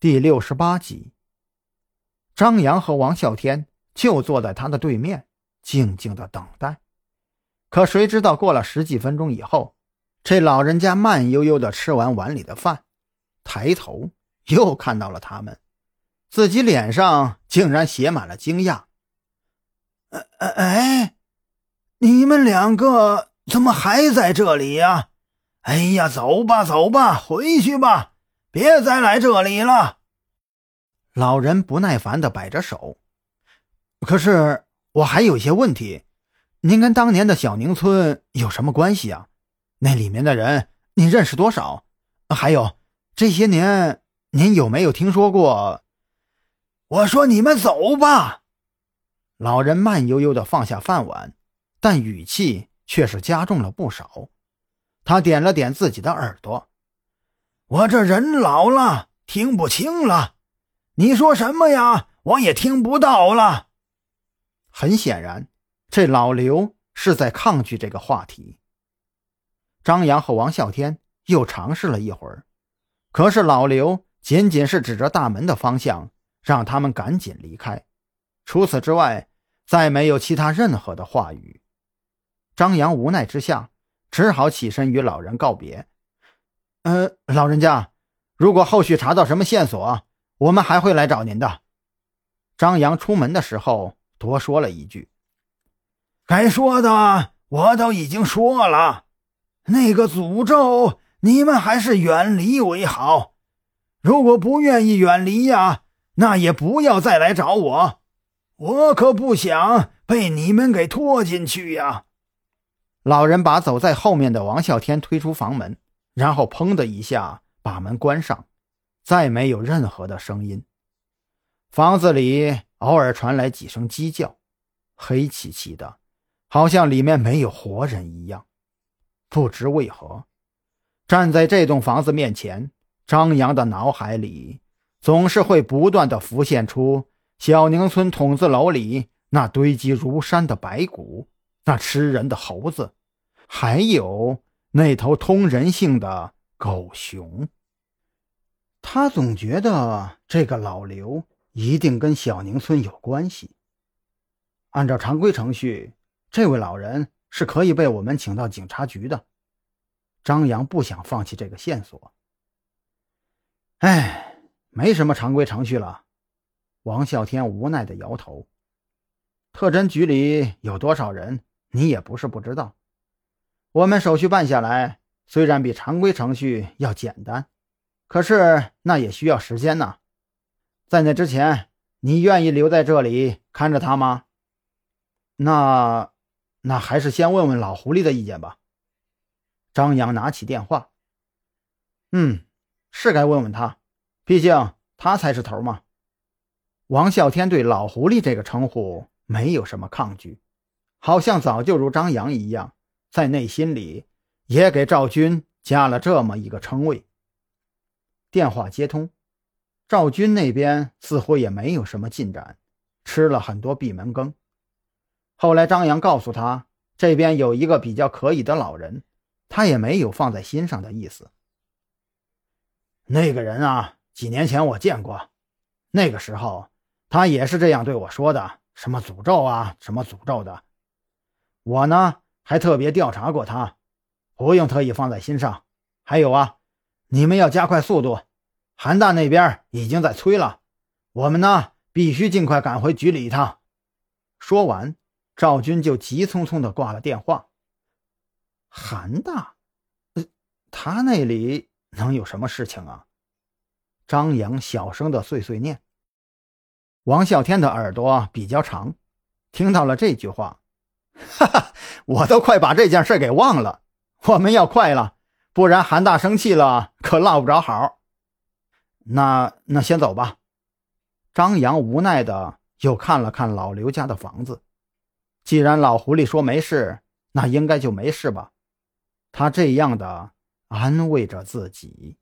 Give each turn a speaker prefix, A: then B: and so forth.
A: 第六十八集，张扬和王啸天就坐在他的对面，静静的等待。可谁知道，过了十几分钟以后，这老人家慢悠悠的吃完碗里的饭，抬头又看到了他们，自己脸上竟然写满了惊讶。
B: 哎哎，你们两个怎么还在这里呀？哎呀，走吧，走吧，回去吧。别再来这里了！
A: 老人不耐烦的摆着手。可是我还有些问题，您跟当年的小宁村有什么关系啊？那里面的人您认识多少？还有这些年您有没有听说过？
B: 我说你们走吧。
A: 老人慢悠悠的放下饭碗，但语气却是加重了不少。他点了点自己的耳朵。
B: 我这人老了，听不清了。你说什么呀？我也听不到了。
A: 很显然，这老刘是在抗拒这个话题。张扬和王啸天又尝试了一会儿，可是老刘仅仅是指着大门的方向，让他们赶紧离开。除此之外，再没有其他任何的话语。张扬无奈之下，只好起身与老人告别。呃，老人家，如果后续查到什么线索，我们还会来找您的。张扬出门的时候多说了一句：“
B: 该说的我都已经说了，那个诅咒你们还是远离为好。如果不愿意远离呀，那也不要再来找我，我可不想被你们给拖进去呀。”
A: 老人把走在后面的王啸天推出房门。然后砰的一下把门关上，再没有任何的声音。房子里偶尔传来几声鸡叫，黑漆漆的，好像里面没有活人一样。不知为何，站在这栋房子面前，张扬的脑海里总是会不断的浮现出小宁村筒子楼里那堆积如山的白骨，那吃人的猴子，还有。那头通人性的狗熊，他总觉得这个老刘一定跟小宁村有关系。按照常规程序，这位老人是可以被我们请到警察局的。张扬不想放弃这个线索。哎，没什么常规程序了。王啸天无奈的摇头。特侦局里有多少人，你也不是不知道。我们手续办下来，虽然比常规程序要简单，可是那也需要时间呢。在那之前，你愿意留在这里看着他吗？那，那还是先问问老狐狸的意见吧。张扬拿起电话，嗯，是该问问他，毕竟他才是头嘛。王啸天对老狐狸这个称呼没有什么抗拒，好像早就如张扬一样。在内心里，也给赵军加了这么一个称谓。电话接通，赵军那边似乎也没有什么进展，吃了很多闭门羹。后来张扬告诉他，这边有一个比较可以的老人，他也没有放在心上的意思。那个人啊，几年前我见过，那个时候他也是这样对我说的，什么诅咒啊，什么诅咒的。我呢？还特别调查过他，不用特意放在心上。还有啊，你们要加快速度，韩大那边已经在催了，我们呢必须尽快赶回局里一趟。说完，赵军就急匆匆地挂了电话。韩大，他那里能有什么事情啊？张扬小声的碎碎念。王啸天的耳朵比较长，听到了这句话。哈哈，我都快把这件事给忘了。我们要快了，不然韩大生气了，可落不着好。那那先走吧。张扬无奈的又看了看老刘家的房子。既然老狐狸说没事，那应该就没事吧？他这样的安慰着自己。